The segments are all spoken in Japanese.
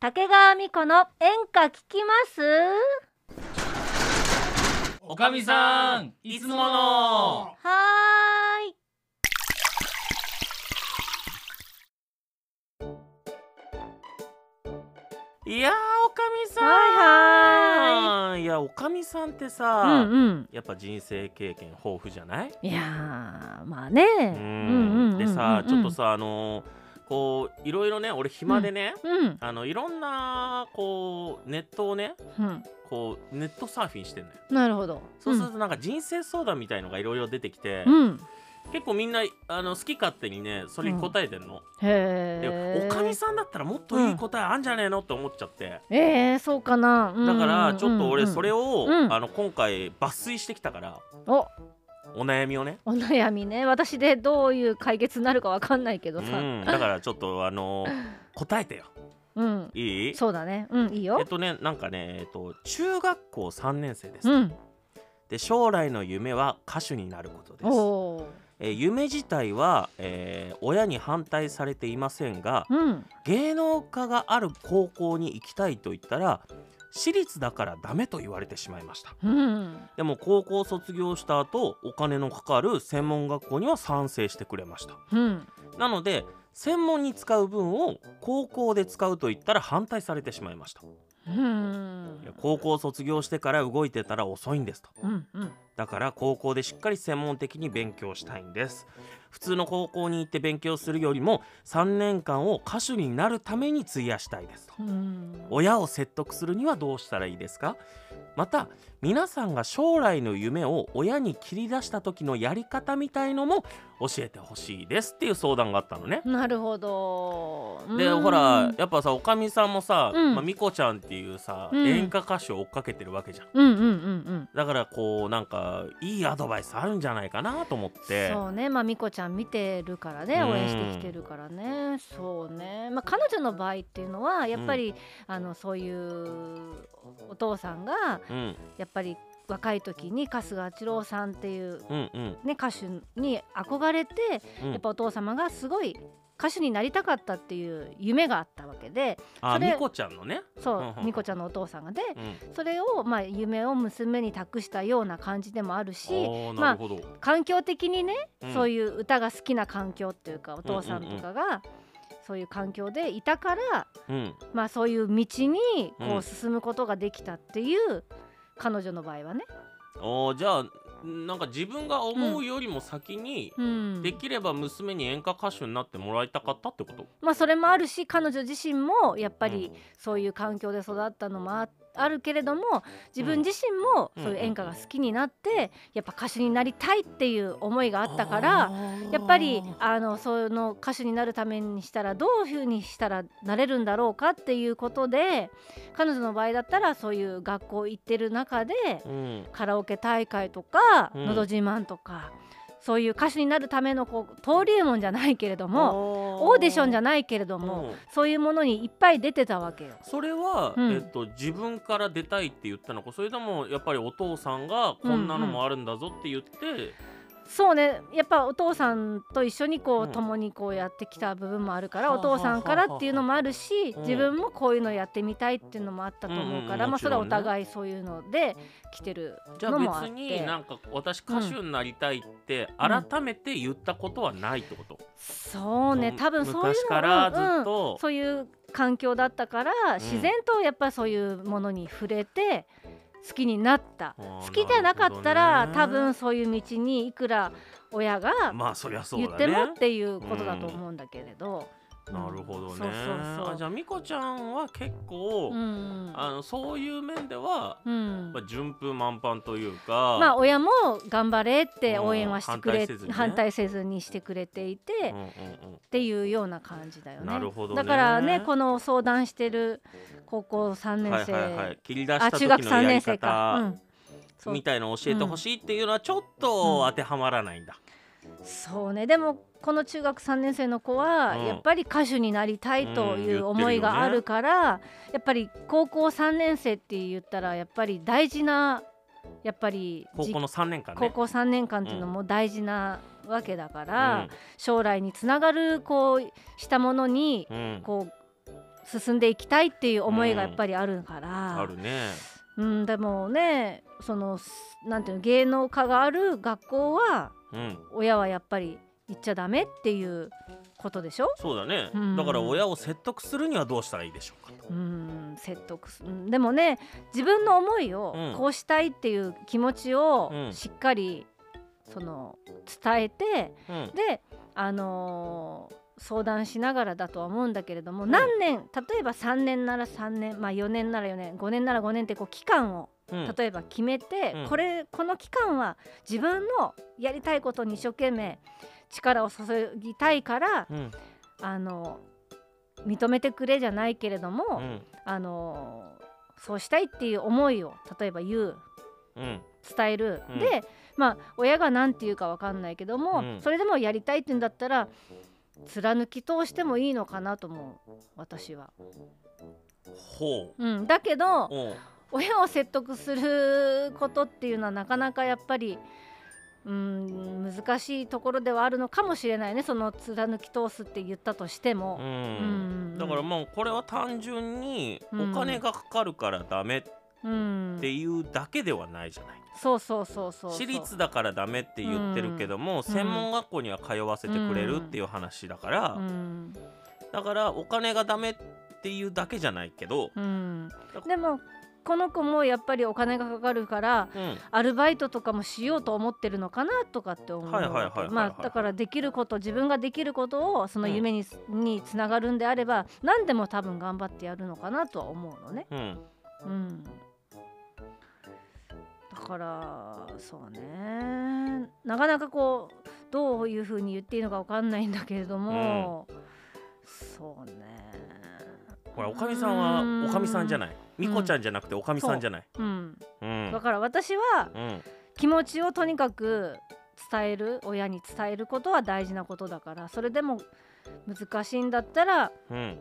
竹川美子の演歌聞きます？おかみさんいつもの。はーい。いやーおかみさん。はいはい。やおかみさんってうさ、んうん。やっぱ人生経験豊富じゃない？いやーまあね。ううんん。でさちょっとさあのーこういろいろね俺暇でね、うん。あのいろんなこうネットをねうん。こうネットサーフィンしてんのよ。なるほど。そうするとなんか人生相談みたいのがいろいろ出てきて、うん。結構みんなあの好き勝手にねそれに答えてんの、へでえおかみさんだったらもっといい答えあんじゃねえのって思っちゃって、えー、そうかな。だからちょっと俺それをを、うん。あの今回抜粋してきたから。おお悩みをね、お悩みね。私でどういう解決になるかわかんないけどさ。うん、だからちょっとあの答えてよ。うん。いい？そうだね。うんいいよ。えっとねなんかね、えっと、中学校3年生です、うん。で将来の夢は歌手になることです。えー夢自体は、えー親に反対されていませんがうん。芸能科がある高校に行きたいと言ったら私立だからダメと言われてしまいました。うん。でも高校卒業した後お金のかかる専門学校には賛成してくれました。うん。なので専門に使う分を高校で使うと言ったら反対されてしまいました。うん。高校卒業してから動いてたら遅いんですと。うんうん。だから高校でしっかり専門的に勉強したいんです普通の高校に行って勉強するよりも3年間を歌手になるために費やしたいですと。うん。親を説得するにはどうしたらいいですか？また皆さんが将来の夢を親に切り出した時のやり方みたいのも教えてほしいですっていう相談があったのね。なるほど。でうん。ほらやっぱさおかみさんもさ、うん。まあ、みこちゃんっていうさ、うん。演歌歌手を追っかけてるわけじゃん。うんうんうんうん。だからこうなんかいいアドバイスあるんじゃないかなと思って。そうね。まあみこちゃん見てるからねうん。応援してきてるからね。そうね。まあ彼女の場合っていうのはやっぱり、あのそういうお父さんがうん。やっぱり若い時に春日八郎さんっていう、うんうん。ね、歌手に憧れて、うん。やっぱお父様がすごい歌手になりたかったっていう夢があったわけであみこちゃんのね、そう、うんうんみこちゃんのお父さんがでうん、それを、まあ、夢を娘に託したような感じでもあるしおーなるほど、環境的にね、うん。そういう歌が好きな環境っていうかお父さんとかが、そういう環境でいたから、うん、まあ、そういう道にうん。こう進むことができたっていう、彼女の場合はね。おーじゃあなんか自分が思うよりも先に、うん。できれば娘に演歌歌手になってもらいたかったってこと？まあ、それもあるし彼女自身もやっぱりうん。そういう環境で育ったのもああるけれども自分自身もそういう演歌が好きになってやっぱ歌手になりたいっていう思いがあったからやっぱりあのその歌手になるためにしたらどういうふうにしたらなれるんだろうかっていうことで彼女の場合だったらそういう学校行ってる中でうん。カラオケ大会とか「うん。のど自慢」とか、そういう歌手になるためのこう登竜門じゃないけれどもオーディションじゃないけれども、うん。そういうものにいっぱい出てたわけよ。それは、うん。えっと、自分から出たいって言ったのかそれともやっぱりお父さんがこんなのもあるんだぞって言って、そうね。やっぱお父さんと一緒にこう、うん。共にこうやってきた部分もあるからはあお父さんからっていうのもあるしうん。自分もこういうのやってみたいっていうのもあったと思うから、まあそれはお互いそういうので来てるじゃあのもあっ別にてなんか私歌手になりたいって改めて言ったことはないってこと、そうね。多分そういうの昔からずっうんと、そういう環境だったから、自然とやっぱそういうものに触れて好きになった。好きじゃなかったら、多分そういう道にいくら親がまあそりゃそう言ってもっていうことだと思うんだけれど、なるほどね。じゃあみこちゃんは結構、うん。あのそういう面では、うん。まあ、順風満帆というかまあ親も頑張れって応援はしてくれ、うん反対せずにね。反対せずにしてくれていて、っうんうんうんていうような感じだよね。なるほどね。だからねこの相談してる高校3年生、はいはいはい。切り出した時あ中学3のやり年生か、う。方みたいのを教えてほしいっていうのはちょっと当てはまらないんだ、そうね。でもこの中学3年生の子はうん。やっぱり歌手になりたいとうんいう思いがあるから、やっぱり高校3年生って言ったらやっぱり大事なやっぱりじ高校の3年間ね。高校3年間っていうのも大事なわけだから、うん。将来につながるこうしたものにうん。こう進んでいきたいっていう思いがやっぱりあるから、あるね。うん、でもねそのなんていうの芸能科がある学校はうん。親はやっぱり行っちゃダメっていうことでしょ？そうだね、うん。だから親を説得するにはどうしたらいいでしょうかうん。説得すうん。でもね自分の思いをうん。こうしたいっていう気持ちをうん。しっかりその伝えてうん。であのー相談しながらだとは思うんだけれども、何年例えば3年なら3年、まあ、4年なら4年5年なら5年ってこう期間をうん例えば決めて、うん。これこの期間は自分のやりたいことに一生懸命力を注ぎたいからうん。あの認めてくれじゃないけれども、うん。あのそうしたいっていう思いを例えば言ううん。伝える、うん。でまあ親が何て言うか分かんないけども、うん。それでもやりたいって言うんだったら貫き通してもいいのかなと思う私は。ほう。ん、だけど親を説得することっていうのはなかなかやっぱりうん難しいところではあるのかもしれないね。その貫き通すって言ったとしても。う。うん。んだからもうこれは単純にうん。お金がかかるからダメっうんていうだけではないじゃない、そうそうそうそうそう私立だからダメって言ってるけども、専門学校には通わせてくれるっていう話だから、うん。だからお金がダメっていうだけじゃないけど、うん、でもこの子もやっぱりお金がかかるからうん。アルバイトとかもしようと思ってるのかなとかって思うまあだからできること自分ができることをその夢に,、につながるんであれば何でも多分頑張ってやるのかなとは思うのね。うん。うん、だからそうね。なかなかこうどういうふうに言っていいのかわかんないんだけれども、そうね。ほらおかみさんはおかみさんじゃない？みこちゃんじゃなくておかみさんじゃない？う。ん、うん。だから私はうん気持ちをとにかく伝える親に伝えることは大事なことだからそれでも難しいんだったらうん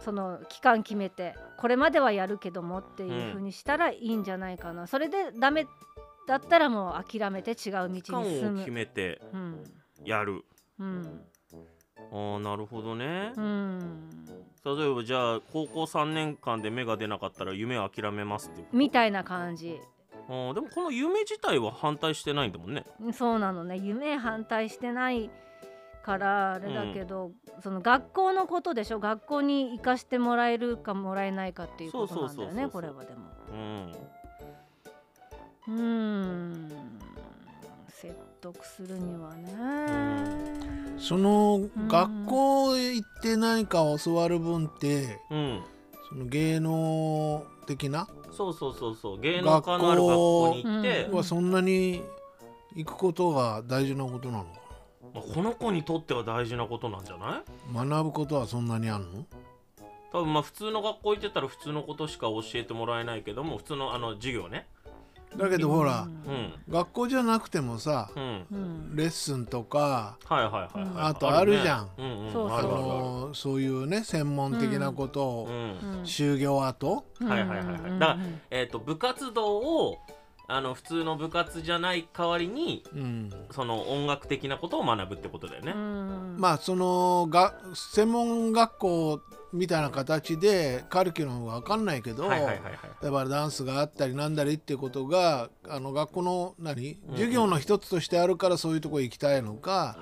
その期間決めてこれまではやるけどもっていうふうにしたらいいんじゃないかな、それでダメだったらもう諦めて違う道に期間進むを決。めてうん。やる。うん。ああなるほどね。うん、例えばじゃあ高校3年間で芽が出なかったら夢を諦めますっていうみたいな感じ。あーでもこの夢自体は反対してないんだもんね。そうなのね。夢反対してないからあれだけど、その学校のことでしょ？学校に行かしてもらえるかもらえないかっていうことなんだよねこれはでも。うん。うーん。説得するにはね。そのん学校へ行って何か教わる分ってうん。その芸能的な？そうそうそうそう。芸能科のある学校に行って、うんはそんなに行くことが大事なことなの？かまあこの子にとっては大事なことなんじゃない？な学ぶことはそんなにあんの？多分まあ普通の学校行ってたら普通のことしか教えてもらえないけども普通のあの授業ねだけどほらうん。学校じゃなくてもさレッスンとかはいはいはいはい、あとあるじゃん。ね。うんうん。そうそういうね専門的なことをうん。うん。修行後。うんはいはいはいはい。うんだからえっ、と部活動をあの普通の部活じゃない代わりにうん。その音楽的なことを学ぶってことだよね。う。ん。まあそのが専門学校みたいな形でカリキュラムは分かんないけど。だからダンスがあったりなんだりっていうことがあの学校の何授業の一つとしてあるからそういうとこ行きたいのか。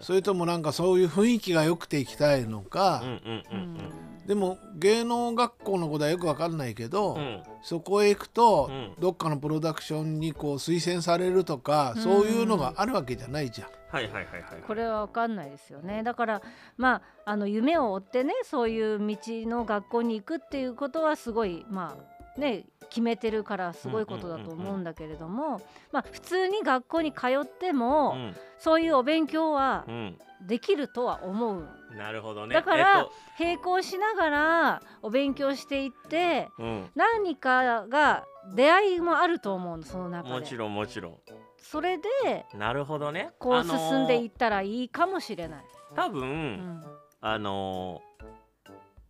それともなんかそういう雰囲気が良くて行きたいのか、うんうんうんでも芸能学校のことはよく分かんないけど、うん。うん。そこへ行くと、うんどっかのプロダクションにこう推薦されるとか、うんそういうのがあるわけじゃないじゃん。はいはいはいはい。これは分かんないですよねだからまああの夢を追ってねそういう道の学校に行くっていうことはすごいまあね決めてるからすごいことだと思うんだけれども、まあ普通に学校に通っても、うんそういうお勉強はうん。できるとは思うなるほどね。だから、えっ並行しながらお勉強していってとうん。何かが出会いもあると思うのその中でもちろんもちろん。それでなるほどね。こう進んでいっったらいいかもしれない、多分、うんあのー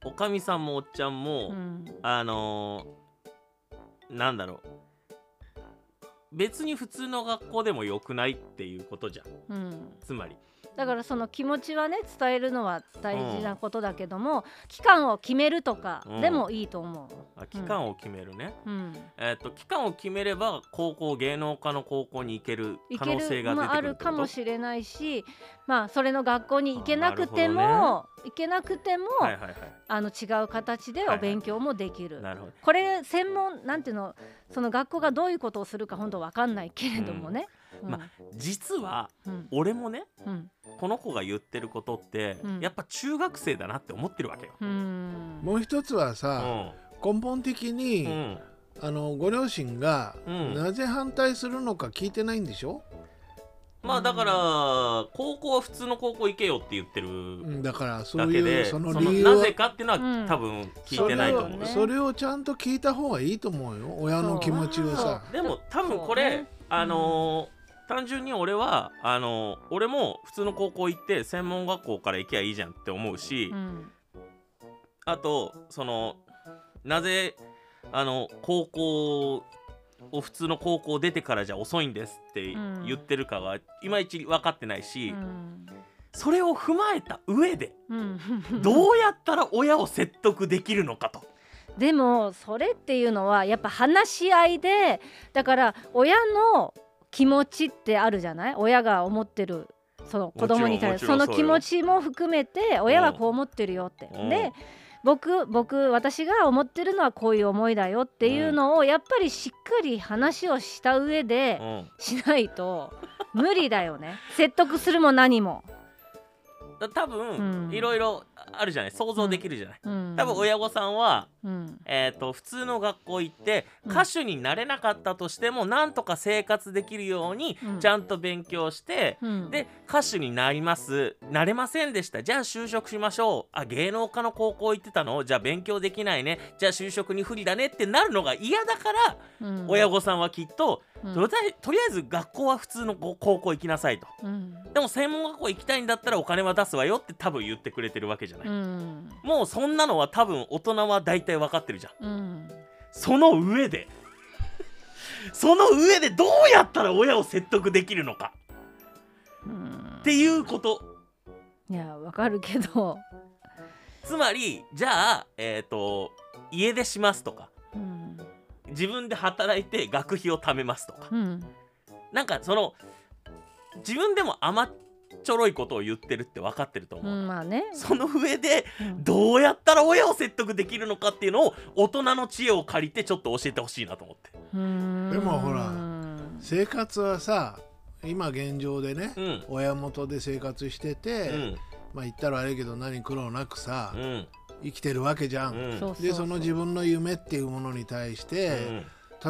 おかみさんもおっちゃんも、うんあのーなんだろう。別に普通の学校でもよくないっていうことじゃん。うん。つまりだからその気持ちはね伝えるのは大事なことだけども、期間を決めるとかでもいいと思う。あ期間を決めるね、うん、えっと期間を決めれば高校芸能科の高校に行ける可能性が出てくるるまあ、あるかもれしれないしまあそれの学校に行けなくても、あなるほ行けなくても、はいはいはい。あの違う形でお勉強もできる。なるほど。これ専門なんていうのその学校がどういうことをするか本当わかんないけれどもね。うんま実はうん。俺もねうん。この子が言ってることって、うん。やっぱ中学生だなって思ってるわけよ。うん。もう一つはうさ、ん。根本的に、うん。あのご両親がうん。なぜ反対するのか聞いてないんでしょ、まあだから高校は普通の高校行けよって言ってるうん、だからそだけういうでその理由はなぜかっていうのは、うん。多分聞いてないと思うそれをね。それをちゃんと聞いた方がいいと思うよ。親の気持ちをさ。でも多分これ、あのー単純に俺はあのー俺も普通の高校行って専門学校から行けばいいじゃんって思うし、うんあとそのなぜあの高校を普通の高校出てからじゃ遅いんですってうん。言ってるかがいまいち分かってないし、うん。それを踏まえた上でうん。どうやったら親を説得できるのかと。でもそれっていうのはやっぱ話し合いでだから親の気持ちってあるじゃない？親が思ってるその子供に対してその気持ちも含めて親はこう思ってるよって。うん。で僕僕私が思ってるのはこういう思いだよっていうのをやっぱりしっかり話をした上でうん。しないと無理だよね。説得するも何も。だ多分、うん。いろいろあるじゃない？想像できるじゃない？うん。多分親御さんはうん。えー、と普通の学校行ってうん。歌手になれなかったとしても、なんとか生活できるようにうん。ちゃんと勉強して、うん。で歌手になります。なれませんでした。じゃあ就職しましょう。あ芸能科の高校行ってたの？じゃあ勉強できないね。じゃあ就職に不利だねってなるのが嫌だから、うん。親御さんはきっと、うん。とりあえとりあえず学校は普通の高高校行きなさいと。うん。でも専門学校行きたいんだったらお金は出すわよって多分言ってくれてるわけじゃない、うん。もうそんなのは多分大人は大体分かってるじゃん。うん。その上で。その上でどうやったら親を説得できるのか。うん。っていうこと。いやわかるけど、つまりじゃあえっ、と家出しますとか。うん。自分で働いて学費を貯めますとか。うん。なんかその自分でも甘っちょろいことを言ってるって分かってるとう思う、ん、まあね、その上でうん。どうやったら親を説得できるのかっていうのを大人の知恵を借りてちょっと教えてほしいなと思って。うん。でもほら生活はさ今現状でね、うん。親元で生活してて、うん。まあ言ったらあれやけど何苦労なくさ、うん。生きてるわけじゃん、でその自分の夢っていうものに対して、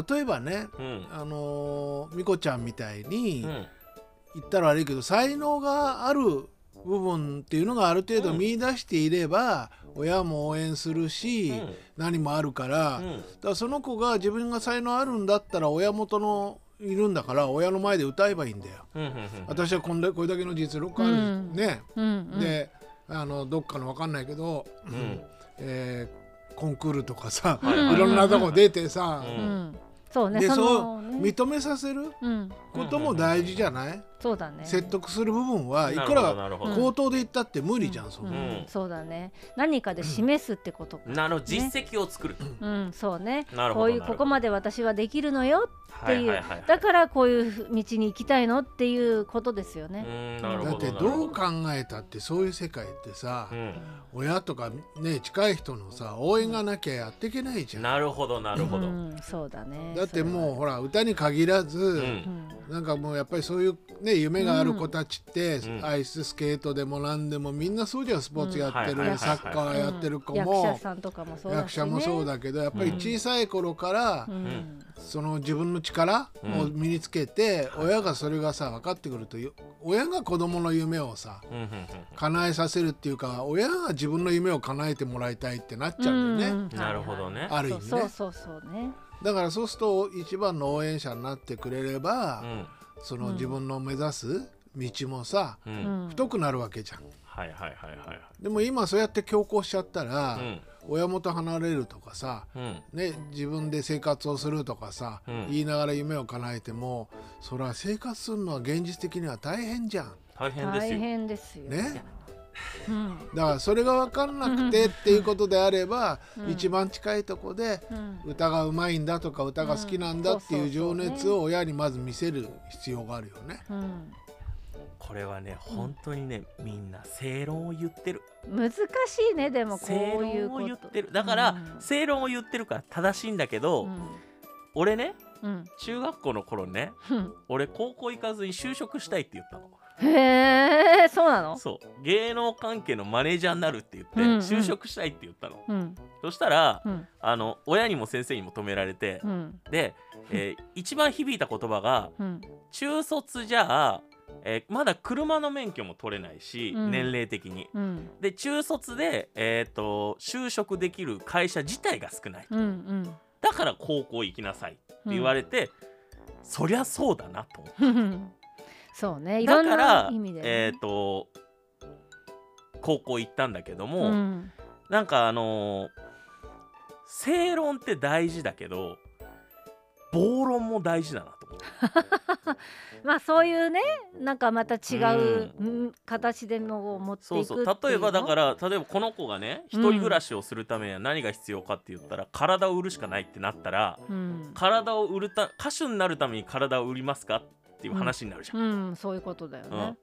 例えばねうん。あのーみこちゃんみたいに、うん言ったら悪いけど才能がある部分っていうのがある程度うん。見出していれば、親も応援するし、うん。何もあるから,、だからその子が自分が才能あるんだったら親元のいるんだから親の前で歌えばいいんだよ。私はこんでこれだけの実力ある、うん。ね、うんうん、であのどっかの分かんないけど、ん。えーコンクールとかさ、はいろんなとこ出てさ、ううん。ん、そうねでそうね。認めさせるうん、ことも大事じゃない、そうだね。説得する部分はいくらなるほど。口頭で言ったって無理じゃん、そんうなの。うん。そうだね。何かで示すってことかなるほど。実績を作ると、うんそうね。なるほどこういうここまで私はできるのよっていう、はいはいはいはい。だからこういう道に行きたいのっていうことですようね、んなるほどだってなるほど。う考えたってそういう世界ってさ、うん。親とかね近い人のさ応援がなきゃやっていけないじゃん。なるほどなるほど、うん、そうだね。だってもうう、ほら歌に限らず、なんかもうやっぱりそういうね夢がある子たちって、うん。アイススケートでも何でもみんなそうじゃんスポーツやってる、うんサッカーやってる子役も、者さんとかもそうだし、ね、役者もそうだけどやっぱり小さい頃から、うん。その自分の力を身につけて、親がそれがさ分かってくるとよ親が子供の夢をさ叶えさせるっていうか親が自分の夢を叶えてもらいたいってなっちゃうんだよね、うん。なるほどね。ある意味ね。そうそうそうそうね。だからそうすると一番の応援者になってくれれば、うんその自分の目指す道もさ、ううん。ん太くなるわけじゃん。はいはいはいはいでも今そうやって強行しちゃったら、うん。親元離れるとかさ、うん。ね、自分で生活をするとかさ、うん。言いながら夢を叶えてもそれは生活するのは現実的には大変じゃん。大変です大よ変ですよ。ねうんだからそれが分かんなくてっていうことであれば、うん。一番近いとこでうん。歌がうまいんだとか歌が好きなんだっていう情熱を親にまず見せる必要があるよね。うん。これはね本当にねみんな正論を言ってる。難しいねでもこ正ういうこと。論を言ってる。だから、うん。正論を言ってるから正しいんだけど、うん。俺ねうん。中学校の頃ねうん。俺高校行かずに就職したいって言ったのへえそうなの？そう。芸能関係のマネージャーになるって言って、うんうん。就職したいって言ったの。うん。そしたらうん。あの親にも先生にも止められて、うん。で、えー一番響いた言葉がうん。中卒じゃあ、えーまだ車の免許も取れないし、うん。年齢的に。うん。で中卒で、えー、と就職できる会社自体が少ないうんうん。だから高校行きなさいって言われて、そりゃそうだなと思って。う んそうね。いろんだからな意味でね。えっ、と高校行ったんだけども、うん。なんかあのー正論って大事だけど暴論も大事だなと思って。まあそういうねなんかまた違う、うん。形でのを持っていくそうそう。例えばだからら例えばこの子がね一人暮らしをするためには何が必要かって言ったら、体を売るしかないってなったらうん、体を売るた歌手になるために体を売りますか？っていう話になるじゃん。うん、そういうことだよね。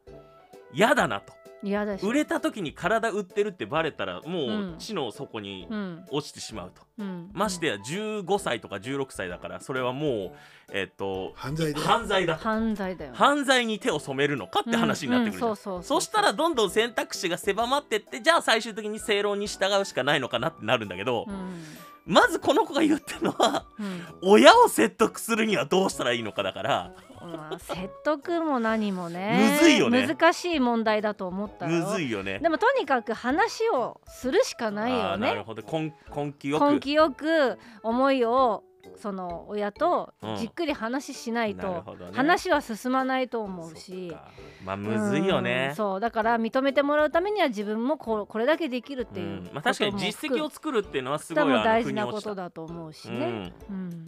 嫌だなと。嫌だし。売れた時に体売ってるってバレたらもううん。地の底にうん。落ちてしまうと、うん、ましてや15歳とか16歳だからそれはもうえっと犯罪で犯罪だと。犯罪だよ、ね。犯罪に手を染めるのかって話になってくるじゃん、うんうんそうそうそしたらどんどん選択肢が狭まってってじゃあ最終的に正論に従うしかないのかなってなるんだけど、うん。まずこの子が言ってるのはうん。親を説得するにはどうしたらいいのかだからまあ、説得も何もね。むずいよね。難しい問題だと思ったよ。むずいよね。でもとにかく話をするしかないあよね。ーなるほど。根根気よく。根気よく思いをその親とうん。じっくり話しないと、話は進まないと思うし。まあむずいようねん。そう。だから認めてもらうためには自分もこうこれだけできるっていう、うん。まあ、確かに実績を作るっていうのはすごい大事なことだと思うしね。うん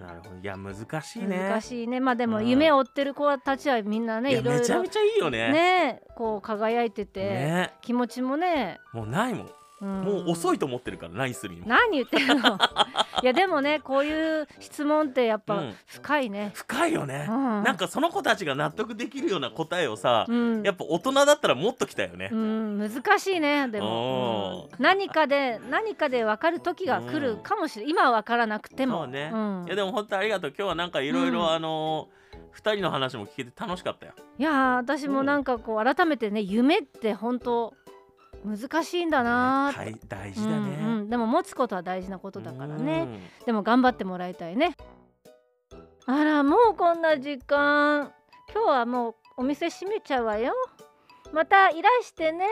なるほど。いや難しいね。難しいね。まあでもうん。夢を追ってる子たちはみんなねいろいろめちゃめちゃいいよね。ねこう輝いてて、ね。気持ちもね、もうないもんもう遅いと思ってるから何するにも。何言ってるの？いやでもねこういう質問ってやっぱうん。深いね、深いよね、うん。なんかその子たちが納得できるような答えをさ、うん。やっぱ大人だったらもっときたよね。う、ん、難しいねでも、何かで何かで分かる時が来るかもしれない。今は分からなくても。そうね、ん。いやでも本当ありがとう。今日はなんかいろいろうん。あの二人の話も聞けて楽しかったよ。いやー私もなんかこう改めてね夢って本当難しいんだなー。って、大大事だね、うんうん。でも持つことは大事なことだからね。うん。でも頑張ってもらいたいね。あらもうこんな時間。今日はもうお店閉めちゃうわよ。またいらしてね